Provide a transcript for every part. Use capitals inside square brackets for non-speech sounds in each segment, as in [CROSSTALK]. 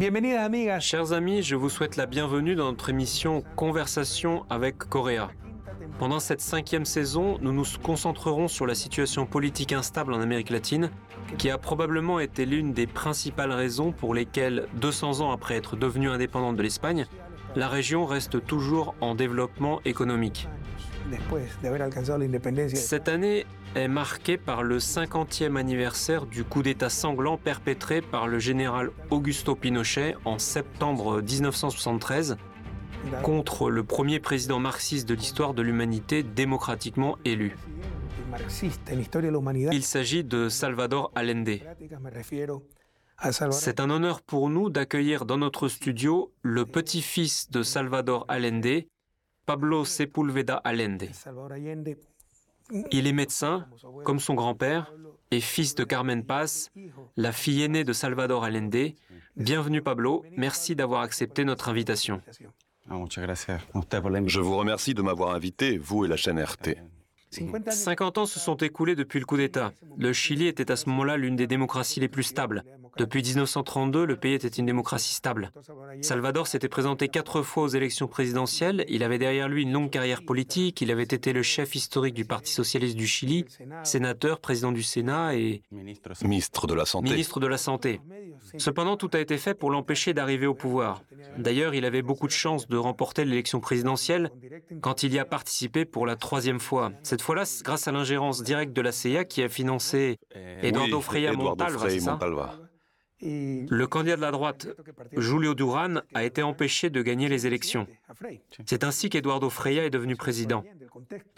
Amigas. Chers amis, je vous souhaite la bienvenue dans notre émission Conversation avec Coréa. Pendant cette cinquième saison, nous nous concentrerons sur la situation politique instable en Amérique latine, qui a probablement été l'une des principales raisons pour lesquelles, 200 ans après être devenue indépendante de l'Espagne, la région reste toujours en développement économique. Cette année est marquée par le 50e anniversaire du coup d'État sanglant perpétré par le général Augusto Pinochet en septembre 1973 contre le premier président marxiste de l'histoire de l'humanité démocratiquement élu. Il s'agit de Salvador Allende. C'est un honneur pour nous d'accueillir dans notre studio le petit-fils de Salvador Allende, Pablo Sepulveda Allende. Il est médecin, comme son grand-père, et fils de Carmen Paz, la fille aînée de Salvador Allende. Bienvenue Pablo, merci d'avoir accepté notre invitation. Je vous remercie de m'avoir invité, vous et la chaîne RT. 50 ans se sont écoulés depuis le coup d'État. Le Chili était à ce moment-là l'une des démocraties les plus stables. Depuis 1932, le pays était une démocratie stable. Salvador s'était présenté quatre fois aux élections présidentielles. Il avait derrière lui une longue carrière politique. Il avait été le chef historique du Parti socialiste du Chili, sénateur, président du Sénat et ministre de la Santé. Ministre de la Santé. Cependant, tout a été fait pour l'empêcher d'arriver au pouvoir. D'ailleurs, il avait beaucoup de chances de remporter l'élection présidentielle quand il y a participé pour la troisième fois. Cette fois-là, grâce à l'ingérence directe de la CIA qui a financé Eduardo Freya Montalva. Le candidat de la droite, Julio Duran, a été empêché de gagner les élections. C'est ainsi qu'Eduardo Freya est devenu président.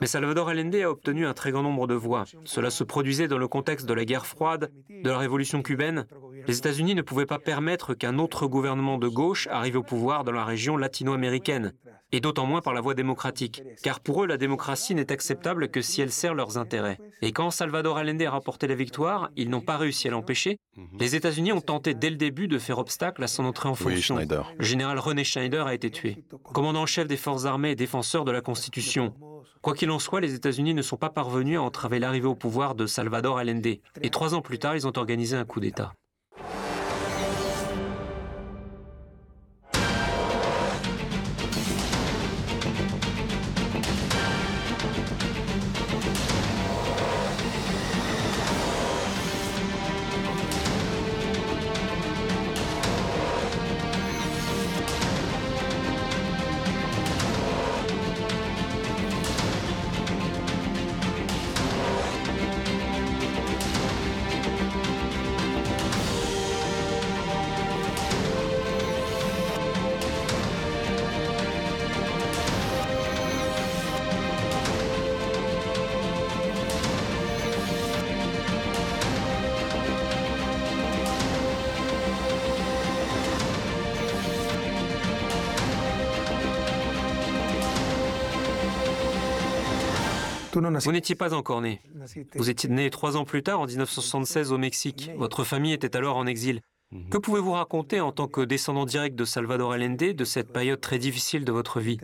Mais Salvador Allende a obtenu un très grand nombre de voix. Cela se produisait dans le contexte de la guerre froide, de la révolution cubaine. Les États-Unis ne pouvaient pas permettre qu'un autre gouvernement de gauche arrive au pouvoir dans la région latino-américaine, et d'autant moins par la voie démocratique. Car pour eux, la démocratie n'est acceptable que si elle sert leurs intérêts. Et quand Salvador Allende a remporté la victoire, ils n'ont pas réussi à l'empêcher. Les États-Unis ont tenté dès le début de faire obstacle à son entrée en fonction. Le général René Schneider a été tué. Commandant en chef des forces armées et défenseur de la Constitution. Quoi qu'il en soit, les États-Unis ne sont pas parvenus à entraver l'arrivée au pouvoir de Salvador Allende. Et trois ans plus tard, ils ont organisé un coup d'État. Vous n'étiez pas encore né. Vous étiez né trois ans plus tard, en 1976, au Mexique. Votre famille était alors en exil. Que pouvez-vous raconter en tant que descendant direct de Salvador Allende de cette période très difficile de votre vie?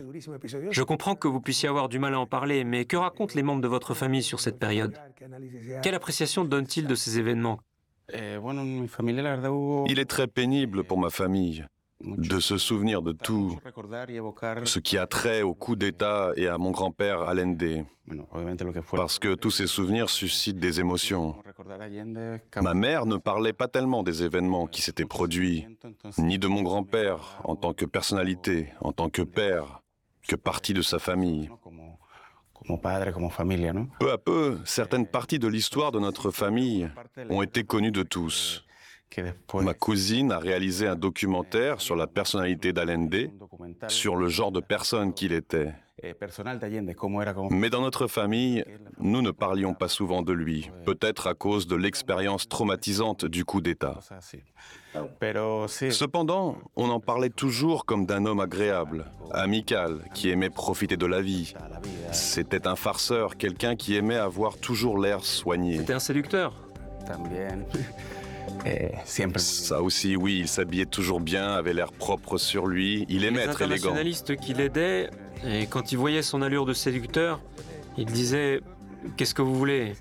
Je comprends que vous puissiez avoir du mal à en parler, mais que racontent les membres de votre famille sur cette période? Quelle appréciation donnent-ils de ces événements? Il est très pénible pour ma famille de se souvenir de tout ce qui a trait au coup d'État et à mon grand-père Allende, parce que tous ces souvenirs suscitent des émotions. Ma mère ne parlait pas tellement des événements qui s'étaient produits, ni de mon grand-père en tant que personnalité, en tant que père, que partie de sa famille. Peu à peu, certaines parties de l'histoire de notre famille ont été connues de tous. Ma cousine a réalisé un documentaire sur la personnalité d'Allende, sur le genre de personne qu'il était. Mais dans notre famille, nous ne parlions pas souvent de lui, peut-être à cause de l'expérience traumatisante du coup d'État. Cependant, on en parlait toujours comme d'un homme agréable, amical, qui aimait profiter de la vie. C'était un farceur, quelqu'un qui aimait avoir toujours l'air soigné. C'était un séducteur. [LAUGHS] Ça aussi, oui, il s'habillait toujours bien, avait l'air propre sur lui, il aimait être élégant. Les internationalistes qui l'aidaient, et quand ils voyaient son allure de séducteur, ils disaient Qu'est-ce que vous voulez?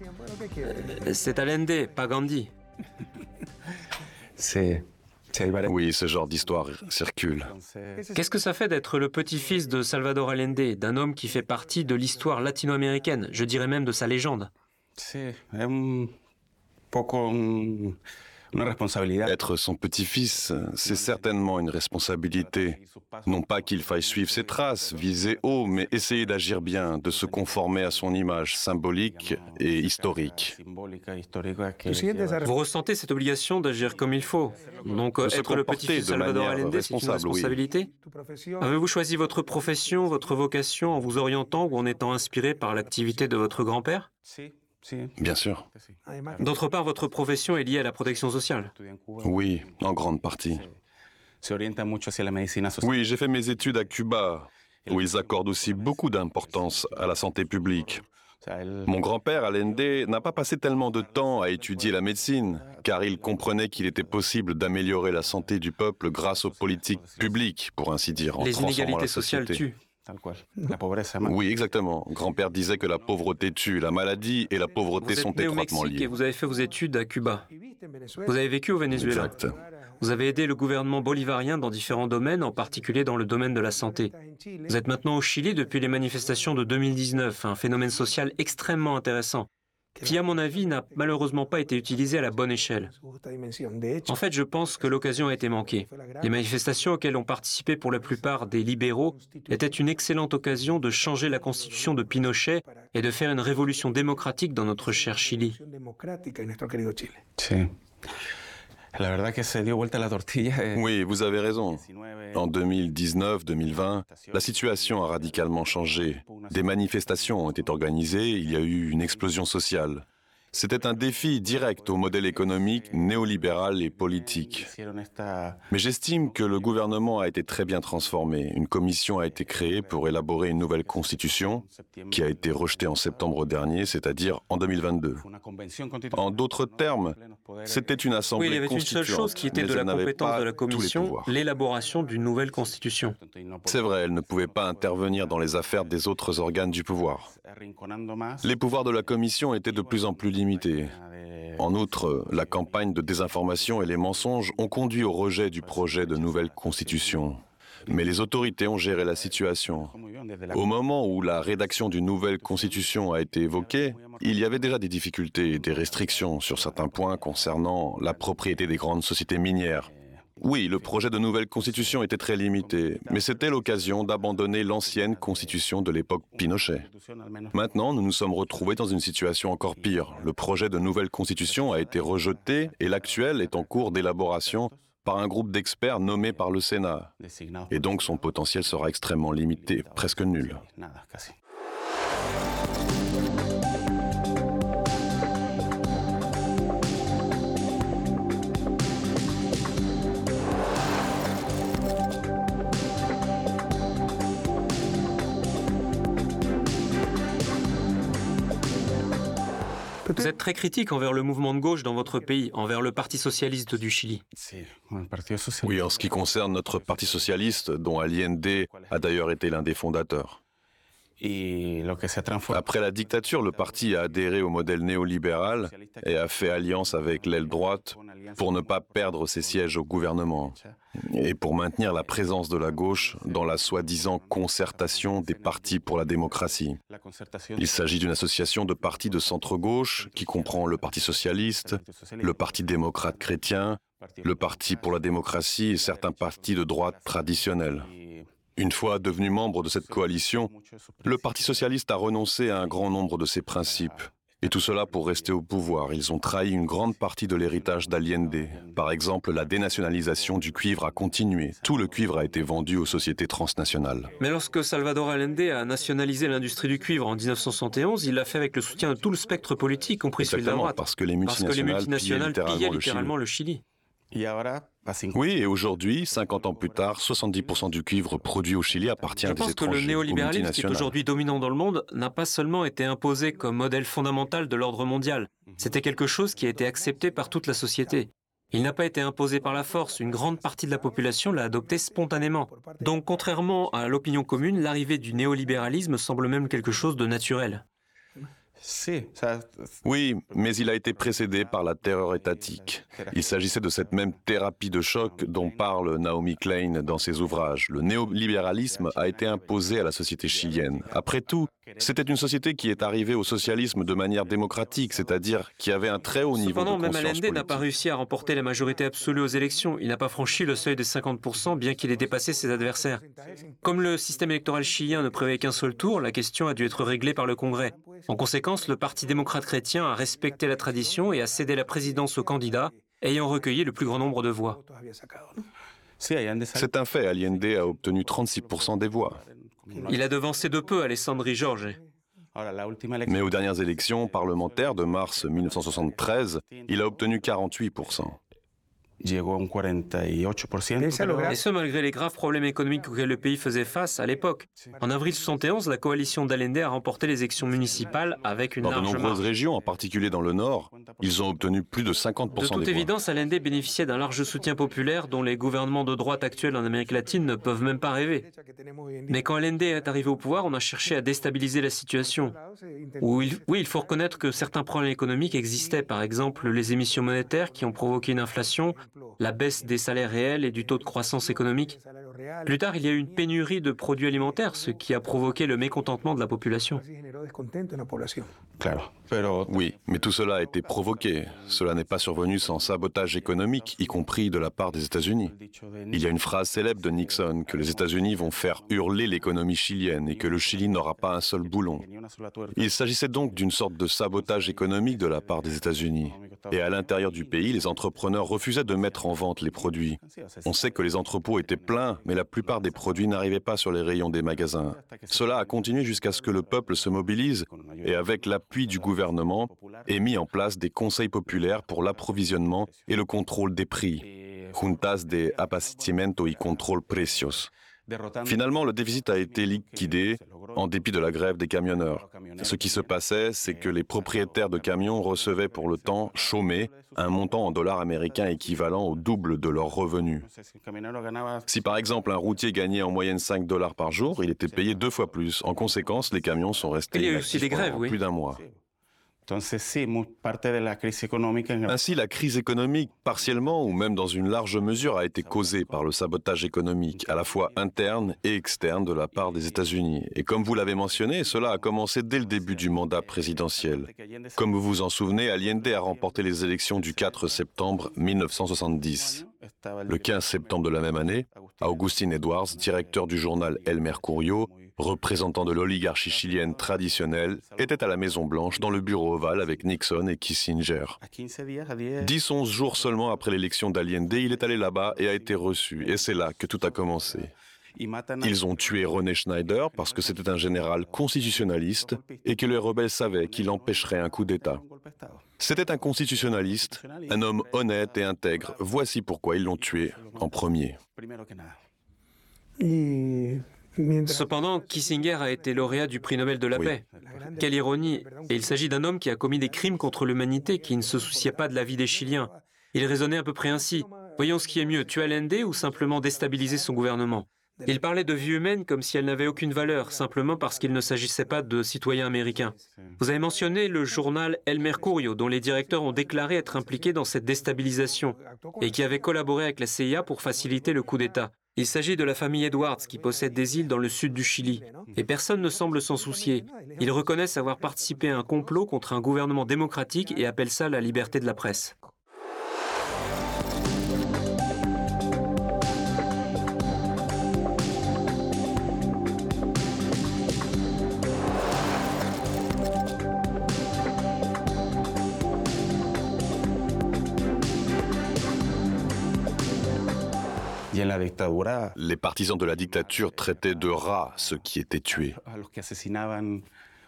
C'est Allende, pas Gandhi. [LAUGHS] C'est Oui, ce genre d'histoire circule. Qu'est-ce que ça fait d'être le petit-fils de Salvador Allende, d'un homme qui fait partie de l'histoire latino-américaine, je dirais même de sa légende être son petit-fils, c'est certainement une responsabilité. Non pas qu'il faille suivre ses traces, viser haut, mais essayer d'agir bien, de se conformer à son image symbolique et historique. Vous ressentez cette obligation d'agir comme il faut. Donc être le petit-fils de Salvador Allende, c'est une responsabilité. Avez-vous choisi votre profession, votre vocation en vous orientant ou en étant inspiré par l'activité de votre grand-père? Bien sûr. D'autre part, votre profession est liée à la protection sociale. Oui, en grande partie. Oui, j'ai fait mes études à Cuba, où ils accordent aussi beaucoup d'importance à la santé publique. Mon grand-père, Allende, n'a pas passé tellement de temps à étudier la médecine, car il comprenait qu'il était possible d'améliorer la santé du peuple grâce aux politiques publiques, pour ainsi dire. En Les inégalités sociales tuent. [LAUGHS] Oui, exactement. Grand-père disait que la pauvreté tue. La maladie et la pauvreté sont étroitement liées. Et vous avez fait vos études à Cuba. Vous avez vécu au Venezuela. Exact. Vous avez aidé le gouvernement bolivarien dans différents domaines, en particulier dans le domaine de la santé. Vous êtes maintenant au Chili depuis les manifestations de 2019, un phénomène social extrêmement intéressant qui, à mon avis, n'a malheureusement pas été utilisé à la bonne échelle. En fait, je pense que l'occasion a été manquée. Les manifestations auxquelles ont participé pour la plupart des libéraux étaient une excellente occasion de changer la constitution de Pinochet et de faire une révolution démocratique dans notre cher Chili. Oui, vous avez raison. En 2019-2020, la situation a radicalement changé. Des manifestations ont été organisées, il y a eu une explosion sociale. C'était un défi direct au modèle économique néolibéral et politique. Mais j'estime que le gouvernement a été très bien transformé. Une commission a été créée pour élaborer une nouvelle constitution qui a été rejetée en septembre dernier, c'est-à-dire en 2022. En d'autres termes, c'était une assemblée Oui, il y avait une seule chose qui était de la compétence de la commission, l'élaboration d'une nouvelle constitution. C'est vrai, elle ne pouvait pas intervenir dans les affaires des autres organes du pouvoir. Les pouvoirs de la commission étaient de plus en plus limités en outre, la campagne de désinformation et les mensonges ont conduit au rejet du projet de nouvelle constitution. Mais les autorités ont géré la situation. Au moment où la rédaction d'une nouvelle constitution a été évoquée, il y avait déjà des difficultés et des restrictions sur certains points concernant la propriété des grandes sociétés minières, oui, le projet de nouvelle constitution était très limité, mais c'était l'occasion d'abandonner l'ancienne constitution de l'époque Pinochet. Maintenant, nous nous sommes retrouvés dans une situation encore pire. Le projet de nouvelle constitution a été rejeté et l'actuel est en cours d'élaboration par un groupe d'experts nommé par le Sénat. Et donc son potentiel sera extrêmement limité, presque nul. Vous êtes très critique envers le mouvement de gauche dans votre pays, envers le Parti socialiste du Chili. Oui, en ce qui concerne notre Parti socialiste, dont Allende a d'ailleurs été l'un des fondateurs. Après la dictature, le parti a adhéré au modèle néolibéral et a fait alliance avec l'aile droite pour ne pas perdre ses sièges au gouvernement et pour maintenir la présence de la gauche dans la soi-disant concertation des partis pour la démocratie. Il s'agit d'une association de partis de centre-gauche qui comprend le Parti socialiste, le Parti démocrate chrétien, le Parti pour la démocratie et certains partis de droite traditionnels. Une fois devenu membre de cette coalition, le Parti socialiste a renoncé à un grand nombre de ses principes. Et tout cela pour rester au pouvoir. Ils ont trahi une grande partie de l'héritage d'Allende. Par exemple, la dénationalisation du cuivre a continué. Tout le cuivre a été vendu aux sociétés transnationales. Mais lorsque Salvador Allende a nationalisé l'industrie du cuivre en 1971, il l'a fait avec le soutien de tout le spectre politique, compris celui de la droite. Parce que les multinationales, pillaient littéralement, le Chili. Oui, et aujourd'hui, 50 ans plus tard, 70% du cuivre produit au Chili appartient à des étrangers. Je pense que le néolibéralisme qui est aujourd'hui dominant dans le monde n'a pas seulement été imposé comme modèle fondamental de l'ordre mondial. C'était quelque chose qui a été accepté par toute la société. Il n'a pas été imposé par la force, une grande partie de la population l'a adopté spontanément. Donc contrairement à l'opinion commune, l'arrivée du néolibéralisme semble même quelque chose de naturel. Oui, mais il a été précédé par la terreur étatique. Il s'agissait de cette même thérapie de choc dont parle Naomi Klein dans ses ouvrages. Le néolibéralisme a été imposé à la société chilienne. Après tout, c'était une société qui est arrivée au socialisme de manière démocratique, c'est-à-dire qui avait un très haut niveau Cependant, de conscience même Allende n'a pas politique. réussi à remporter la majorité absolue aux élections. Il n'a pas franchi le seuil des 50%, bien qu'il ait dépassé ses adversaires. Comme le système électoral chilien ne prévoyait qu'un seul tour, la question a dû être réglée par le Congrès. En conséquence, le Parti démocrate chrétien a respecté la tradition et a cédé la présidence au candidat ayant recueilli le plus grand nombre de voix. C'est un fait, Allende a obtenu 36% des voix. Il a devancé de peu Alessandri Jorge. Mais aux dernières élections parlementaires de mars 1973, il a obtenu 48%. Llegó a un 48%. Piensa lograr- Et ce, malgré les graves problèmes économiques auxquels le pays faisait face à l'époque. En avril 71, la coalition d'Allende a remporté les élections municipales avec une Dans de nombreuses marge. régions, en particulier dans le Nord, ils ont obtenu plus de 50% De toute des voix. évidence, Allende bénéficiait d'un large soutien populaire dont les gouvernements de droite actuels en Amérique latine ne peuvent même pas rêver. Mais quand Allende est arrivé au pouvoir, on a cherché à déstabiliser la situation. Où il- oui, il faut reconnaître que certains problèmes économiques existaient, par exemple les émissions monétaires qui ont provoqué une inflation, la baisse des salaires réels et du taux de croissance économique. Plus tard, il y a eu une pénurie de produits alimentaires, ce qui a provoqué le mécontentement de la population. Claro, Oui, mais tout cela a été provoqué. Cela n'est pas survenu sans sabotage économique, y compris de la part des États-Unis. Il y a une phrase célèbre de Nixon que les États-Unis vont faire hurler l'économie chilienne et que le Chili n'aura pas un seul boulon. Il s'agissait donc d'une sorte de sabotage économique de la part des États-Unis. Et à l'intérieur du pays, les entrepreneurs refusaient de mettre en vente les produits. On sait que les entrepôts étaient pleins, mais la plupart des produits n'arrivaient pas sur les rayons des magasins. Cela a continué jusqu'à ce que le peuple se mobilise et avec l'appui du gouvernement, ait mis en place des conseils populaires pour l'approvisionnement et le contrôle des prix. Juntas de abastecimiento y control precios. Finalement, le déficit a été liquidé en dépit de la grève des camionneurs. Ce qui se passait, c'est que les propriétaires de camions recevaient pour le temps chômé un montant en dollars américains équivalent au double de leurs revenus. Si par exemple un routier gagnait en moyenne 5 dollars par jour, il était payé deux fois plus. En conséquence, les camions sont restés Il y a eu aussi inactifs des grèves, pendant oui. plus d'un mois. Ainsi, la crise économique, partiellement ou même dans une large mesure, a été causée par le sabotage économique, à la fois interne et externe de la part des États-Unis. Et comme vous l'avez mentionné, cela a commencé dès le début du mandat présidentiel. Comme vous vous en souvenez, Allende a remporté les élections du 4 septembre 1970. Le 15 septembre de la même année, Augustin Edwards, directeur du journal El Mercurio, représentant de l'oligarchie chilienne traditionnelle, était à la Maison-Blanche dans le bureau ovale avec Nixon et Kissinger. A 15 días, a 10 Dix, onze jours seulement après l'élection d'Allende, il est allé là-bas et a été reçu. Et c'est là que tout a commencé. Ils ont tué René Schneider parce que c'était un général constitutionnaliste et que les rebelles savaient qu'il empêcherait un coup d'État. C'était un constitutionnaliste, un homme honnête et intègre. Voici pourquoi ils l'ont tué en premier. Cependant, Kissinger a été lauréat du prix Nobel de la Oui. paix. Quelle ironie Et il s'agit d'un homme qui a commis des crimes contre l'humanité, qui ne se souciait pas de la vie des Chiliens. Il raisonnait à peu près ainsi. Voyons ce qui est mieux, tuer Allende ou simplement déstabiliser son gouvernement? Il parlait de vie humaine comme si elle n'avait aucune valeur, simplement parce qu'il ne s'agissait pas de citoyens américains. Vous avez mentionné le journal El Mercurio, dont les directeurs ont déclaré être impliqués dans cette déstabilisation et qui avait collaboré avec la CIA pour faciliter le coup d'État. Il s'agit de la famille Edwards qui possède des îles dans le sud du Chili. Et personne ne semble s'en soucier. Ils reconnaissent avoir participé à un complot contre un gouvernement démocratique et appellent ça la liberté de la presse. Les partisans de la dictature traitaient de rats ceux qui étaient tués. a los que asesinaban,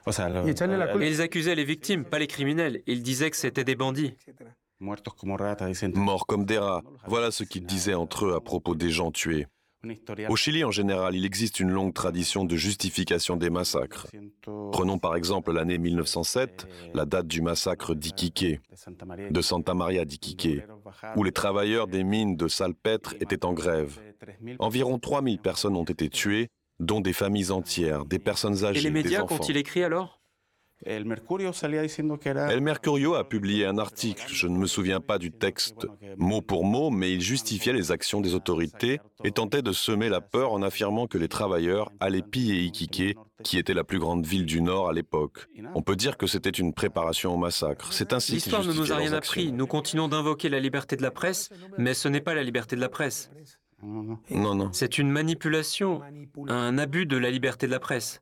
o sea, los, Y echarle la culpa. Et ils accusaient les victimes, pas les criminels. Ils disaient que c'était des bandits. Morts comme des rats. Voilà ce qu'ils disaient entre eux à propos des gens tués. Au Chili, en général, il existe une longue tradition de justification des massacres. Prenons par exemple l'année 1907, la date du massacre d'Iquique, de Santa Maria d'Iquique, où les travailleurs des mines de salpêtre étaient en grève. Environ 3000 personnes ont été tuées, dont des familles entières, des personnes Et âgées, les des médias qu'ont-ils écrit alors? El Mercurio a publié un article, je ne me souviens pas du texte mot pour mot, mais il justifiait les actions des autorités et tentait de semer la peur en affirmant que les travailleurs allaient piller Iquique, qui était la plus grande ville du Nord à l'époque. On peut dire que c'était une préparation au massacre. C'est ainsi L'histoire ne nous a rien appris. Nous continuons d'invoquer la liberté de la presse, mais ce n'est pas la liberté de la presse. Non, non. C'est une manipulation, un abus de la liberté de la presse.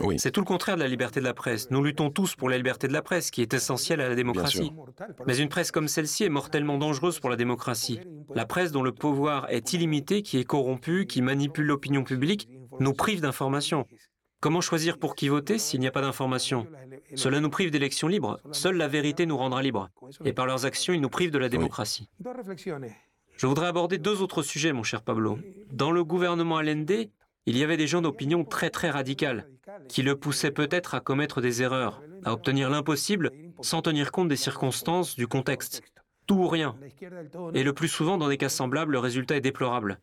Oui. C'est tout le contraire de la liberté de la presse. Nous luttons tous pour la liberté de la presse, qui est essentielle à la démocratie. Mais une presse comme celle-ci est mortellement dangereuse pour la démocratie. La presse dont le pouvoir est illimité, qui est corrompue, qui manipule l'opinion publique, nous prive d'informations. Comment choisir pour qui voter s'il n'y a pas d'informations Cela nous prive d'élections libres. Seule la vérité nous rendra libres. Et par leurs actions, ils nous privent de la démocratie. Je voudrais aborder deux autres sujets, mon cher Pablo. Dans le gouvernement Allende, il y avait des gens d'opinion très très radicales, qui le poussaient peut-être à commettre des erreurs, à obtenir l'impossible sans tenir compte des circonstances, du contexte. Tout ou rien. Et le plus souvent, dans des cas semblables, le résultat est déplorable.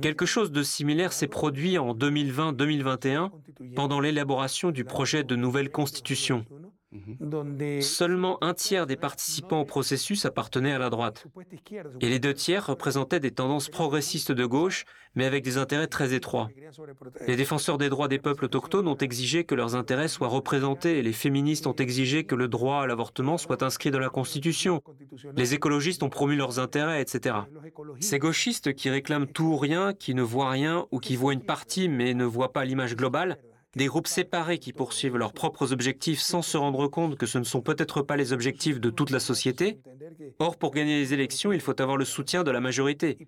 Quelque chose de similaire s'est produit en 2020-2021 pendant l'élaboration du projet de nouvelle constitution. Seulement un tiers des participants au processus appartenaient à la droite. Et les deux tiers représentaient des tendances progressistes de gauche, mais avec des intérêts très étroits. Les défenseurs des droits des peuples autochtones ont exigé que leurs intérêts soient représentés et les féministes ont exigé que le droit à l'avortement soit inscrit dans la Constitution. Les écologistes ont promu leurs intérêts, etc. Ces gauchistes qui réclament tout ou rien, qui ne voient rien ou qui voient une partie mais ne voient pas l'image globale, des groupes séparés qui poursuivent leurs propres objectifs sans se rendre compte que ce ne sont peut-être pas les objectifs de toute la société. Or, pour gagner les élections, il faut avoir le soutien de la majorité.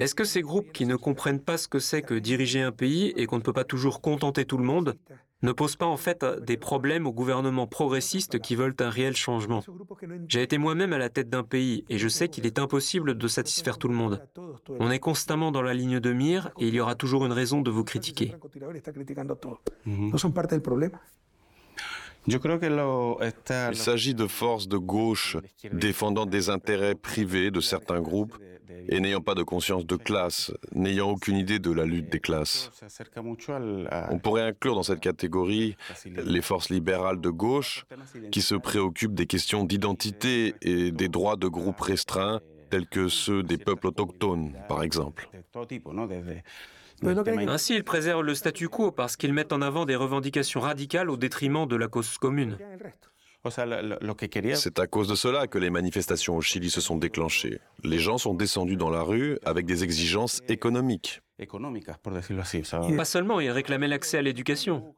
Est-ce que ces groupes qui ne comprennent pas ce que c'est que diriger un pays et qu'on ne peut pas toujours contenter tout le monde ne pose pas en fait des problèmes aux gouvernements progressistes qui veulent un réel changement. J'ai été moi-même à la tête d'un pays et je sais qu'il est impossible de satisfaire tout le monde. On est constamment dans la ligne de mire et il y aura toujours une raison de vous critiquer. Il s'agit de forces de gauche défendant des intérêts privés de certains groupes et n'ayant pas de conscience de classe, n'ayant aucune idée de la lutte des classes. On pourrait inclure dans cette catégorie les forces libérales de gauche qui se préoccupent des questions d'identité et des droits de groupes restreints tels que ceux des peuples autochtones, par exemple. Ainsi, ils préservent le statu quo parce qu'ils mettent en avant des revendications radicales au détriment de la cause commune. C'est à cause de cela que les manifestations au Chili se sont déclenchées. Les gens sont descendus dans la rue avec des exigences économiques. Pas seulement, ils réclamaient l'accès à l'éducation.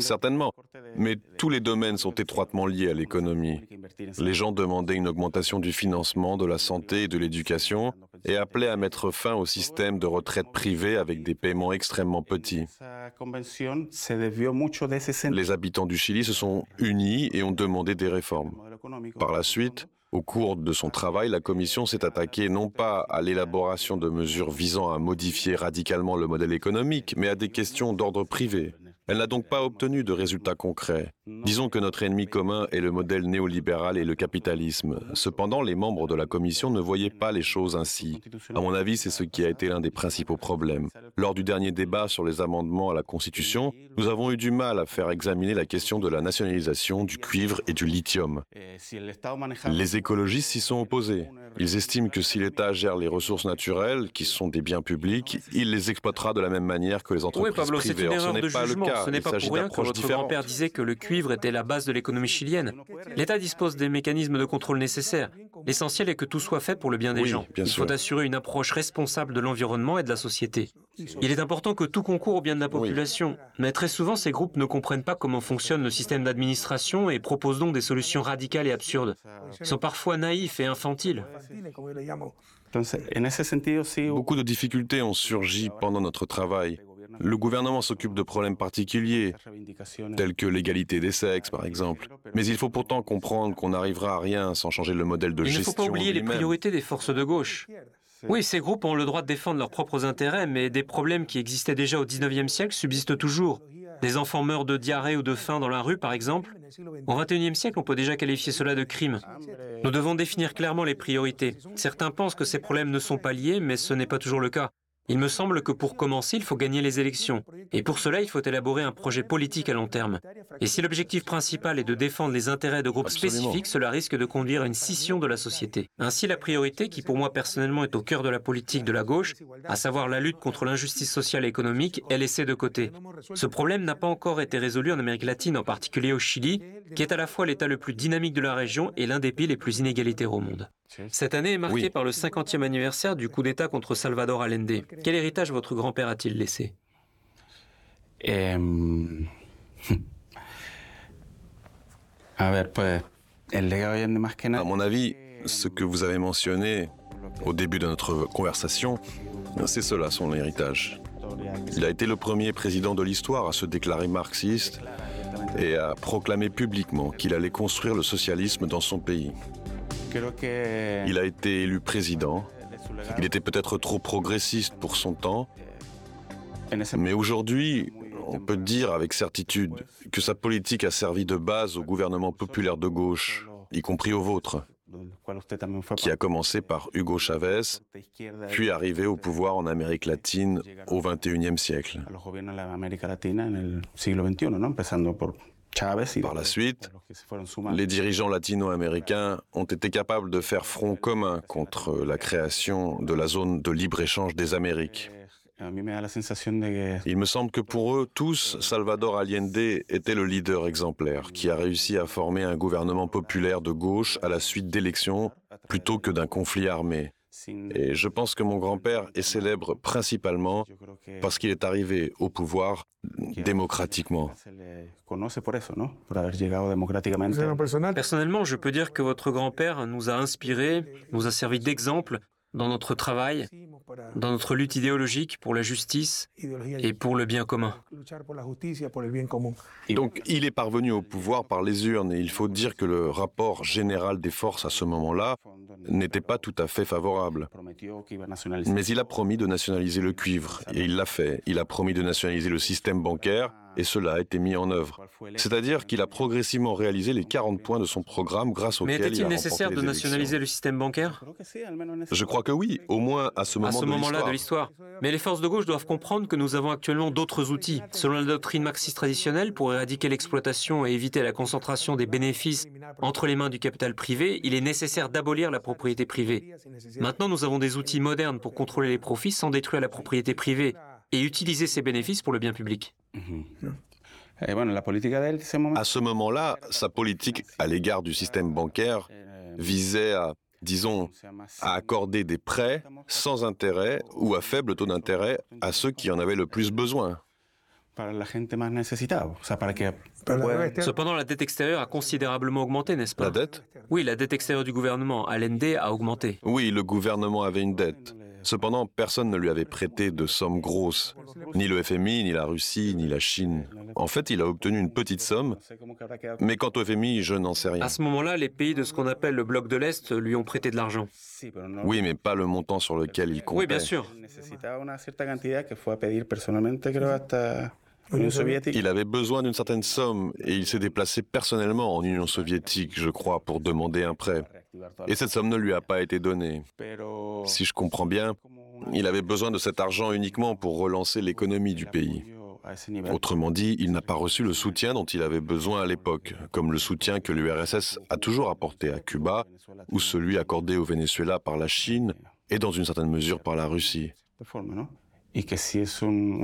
Certainement, mais tous les domaines sont étroitement liés à l'économie. Les gens demandaient une augmentation du financement de la santé et de l'éducation et appelaient à mettre fin au système de retraite privée avec des paiements extrêmement petits. Les habitants du Chili se sont unis et ont demandé des réformes. Par la suite, au cours de son travail, la Commission s'est attaquée non pas à l'élaboration de mesures visant à modifier radicalement le modèle économique, mais à des questions d'ordre privé. Elle n'a donc pas obtenu de résultats concrets. Disons que notre ennemi commun est le modèle néolibéral et le capitalisme. Cependant, les membres de la Commission ne voyaient pas les choses ainsi. À mon avis, c'est ce qui a été l'un des principaux problèmes. Lors du dernier débat sur les amendements à la Constitution, nous avons eu du mal à faire examiner la question de la nationalisation du cuivre et du lithium. Les écologistes s'y sont opposés. Ils estiment que si l'État gère les ressources naturelles, qui sont des biens publics, il les exploitera de la même manière que les entreprises oui, Pablo, privées. Une erreur de pas jugement. Ce n'est pas pour rien que votre grand-père disait que le cuivre était la base de l'économie chilienne. L'État dispose des mécanismes de contrôle nécessaires. L'essentiel est que tout soit fait pour le bien des gens. Il faut assurer une approche responsable de l'environnement et de la société. Il est important que tout concourt au bien de la population, mais très souvent ces groupes ne comprennent pas comment fonctionne le système d'administration et proposent donc des solutions radicales et absurdes. Ils sont parfois naïfs et infantiles. Beaucoup de difficultés ont surgi pendant notre travail. Le gouvernement s'occupe de problèmes particuliers, tels que l'égalité des sexes, par exemple. Mais il faut pourtant comprendre qu'on n'arrivera à rien sans changer le modèle de gestion. Il ne faut pas oublier les priorités des forces de gauche. Oui, ces groupes ont le droit de défendre leurs propres intérêts, mais des problèmes qui existaient déjà au XIXe siècle subsistent toujours. Des enfants meurent de diarrhée ou de faim dans la rue, par exemple. Au XXIe siècle, on peut déjà qualifier cela de crime. Nous devons définir clairement les priorités. Certains pensent que ces problèmes ne sont pas liés, mais ce n'est pas toujours le cas. Il me semble que pour commencer, il faut gagner les élections. Et pour cela, il faut élaborer un projet politique à long terme. Et si l'objectif principal est de défendre les intérêts de groupes spécifiques, cela risque de conduire à une scission de la société. Ainsi, la priorité, qui pour moi personnellement est au cœur de la politique de la gauche, à savoir la lutte contre l'injustice sociale et économique, est laissée de côté. Ce problème n'a pas encore été résolu en Amérique latine, en particulier au Chili, qui est à la fois l'État le plus dynamique de la région et l'un des pays les plus inégalitaires au monde. Cette année est marquée par le 50e anniversaire du coup d'État contre Salvador Allende. Quel héritage votre grand-père a-t-il laissé? [LAUGHS] À mon avis, ce que vous avez mentionné au début de notre conversation, c'est cela son héritage. Il a été le premier président de l'histoire à se déclarer marxiste et à proclamer publiquement qu'il allait construire le socialisme dans son pays. Il a été élu président. Il était peut-être trop progressiste pour son temps. Mais aujourd'hui, on peut dire avec certitude que sa politique a servi de base au gouvernement populaire de gauche, y compris au vôtre, qui a commencé par Hugo Chavez, puis arrivé au pouvoir en Amérique latine au XXIe siècle. Par la suite, les dirigeants latino-américains ont été capables de faire front commun contre la création de la zone de libre-échange des Amériques. Il me semble que pour eux tous, Salvador Allende était le leader exemplaire qui a réussi à former un gouvernement populaire de gauche à la suite d'élections plutôt que d'un conflit armé. Et je pense que mon grand-père est célèbre principalement parce qu'il est arrivé au pouvoir démocratiquement. Personnellement, je peux dire que votre grand-père nous a inspirés, nous a servi d'exemple dans notre travail, dans notre lutte idéologique pour la justice et pour le bien commun. Donc il est parvenu au pouvoir par les urnes et il faut dire que le rapport général des forces à ce moment-là n'était pas tout à fait favorable. Mais il a promis de nationaliser le cuivre et il l'a fait. Il a promis de nationaliser le système bancaire et cela a été mis en œuvre. C'est-à-dire qu'il a progressivement réalisé les 40 points de son programme grâce auxquels Mais était-il nécessaire de nationaliser le système bancaire? Je crois que oui, au moins à ce moment à ce moment-là de l'histoire. Mais les forces de gauche doivent comprendre que nous avons actuellement d'autres outils. Selon la doctrine marxiste traditionnelle, pour éradiquer l'exploitation et éviter la concentration des bénéfices entre les mains du capital privé, il est nécessaire d'abolir la propriété privée. Maintenant, nous avons des outils modernes pour contrôler les profits sans détruire la propriété privée et utiliser ces bénéfices pour le bien public. Eh, à ce moment-là, sa politique à l'égard du système bancaire visait à, disons, à accorder des prêts sans intérêt ou à faible taux d'intérêt à ceux qui en avaient le plus besoin. Cependant, la dette extérieure a considérablement augmenté, n'est-ce pas? La dette? Oui, la dette extérieure du gouvernement, à l'ND, a augmenté. Oui, le gouvernement avait une dette. Cependant, personne ne lui avait prêté de sommes grosses, ni le FMI, ni la Russie, ni la Chine. En fait, il a obtenu une petite somme, mais quant au FMI, je n'en sais rien. À ce moment-là, les pays de ce qu'on appelle le bloc de l'Est lui ont prêté de l'argent. Oui, mais pas le montant sur lequel il comptait. Oui, bien sûr. Il avait besoin d'une certaine somme et il s'est déplacé personnellement en Union soviétique, je crois, pour demander un prêt. Et cette somme ne lui a pas été donnée. Si je comprends bien, il avait besoin de cet argent uniquement pour relancer l'économie du pays. Autrement dit, il n'a pas reçu le soutien dont il avait besoin à l'époque, comme le soutien que l'URSS a toujours apporté à Cuba, ou celui accordé au Venezuela par la Chine et dans une certaine mesure par la Russie.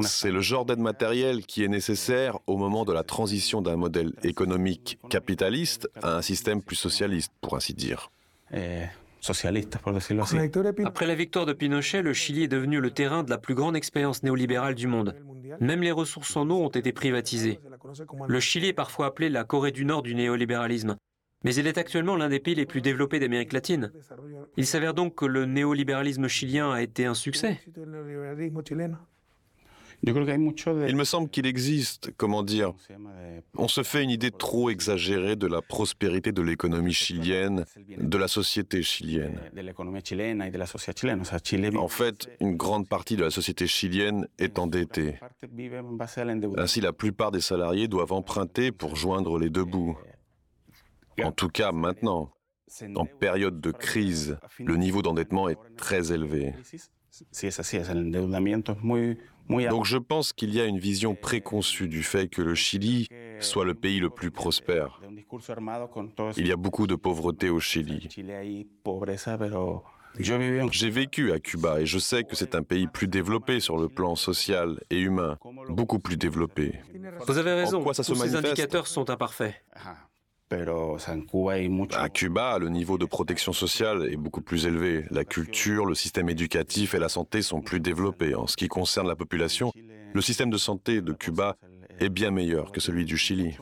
C'est le genre d'aide matérielle qui est nécessaire au moment de la transition d'un modèle économique capitaliste à un système plus socialiste, pour ainsi dire. Eh, Après la victoire de Pinochet, le Chili est devenu le terrain de la plus grande expérience néolibérale du monde. Même les ressources en eau ont été privatisées. Le Chili est parfois appelé la Corée du Nord du néolibéralisme mais il est actuellement l'un des pays les plus développés d'Amérique latine. Il s'avère donc que le néolibéralisme chilien a été un succès. Il me semble qu'il existe, comment dire, on se fait une idée trop exagérée de la prospérité de l'économie chilienne, de la société chilienne. En fait, une grande partie de la société chilienne est endettée. Ainsi, la plupart des salariés doivent emprunter pour joindre les deux bouts. En tout cas, maintenant, en période de crise, le niveau d'endettement est très élevé. Donc je pense qu'il y a une vision préconçue du fait que le Chili soit le pays le plus prospère. Il y a beaucoup de pauvreté au Chili. J'ai vécu à Cuba et je sais que c'est un pays plus développé sur le plan social et humain, beaucoup plus développé. Vous avez raison, Tous ces indicateurs sont imparfaits. À Cuba, le niveau de protection sociale est beaucoup plus élevé. La culture, le système éducatif et la santé sont plus développés. En ce qui concerne la population, le système de santé de Cuba est bien meilleur que celui du Chili.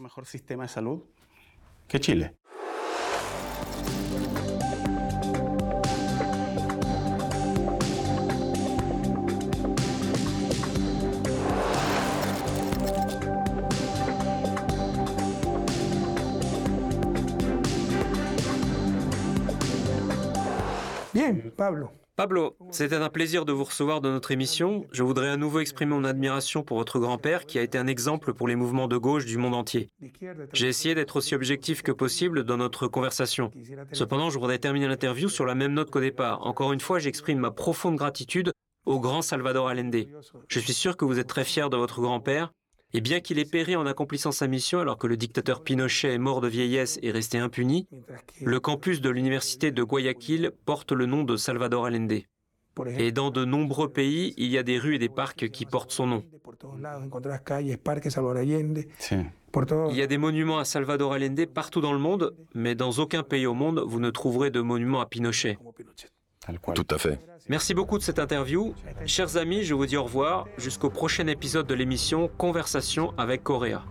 Pablo. Pablo, c'était un plaisir de vous recevoir dans notre émission. Je voudrais à nouveau exprimer mon admiration pour votre grand-père qui a été un exemple pour les mouvements de gauche du monde entier. J'ai essayé d'être aussi objectif que possible dans notre conversation. Cependant, je voudrais terminer l'interview sur la même note qu'au départ. Encore une fois, j'exprime ma profonde gratitude au grand Salvador Allende. Je suis sûr que vous êtes très fier de votre grand-père et bien qu'il ait péri en accomplissant sa mission alors que le dictateur Pinochet est mort de vieillesse et resté impuni, le campus de l'université de Guayaquil porte le nom de Salvador Allende. Et dans de nombreux pays, il y a des rues et des parcs qui portent son nom. Il y a des monuments à Salvador Allende partout dans le monde, mais dans aucun pays au monde, vous ne trouverez de monument à Pinochet. Tout à fait. Merci beaucoup de cette interview. Chers amis, je vous dis au revoir jusqu'au prochain épisode de l'émission Conversation avec Coréa.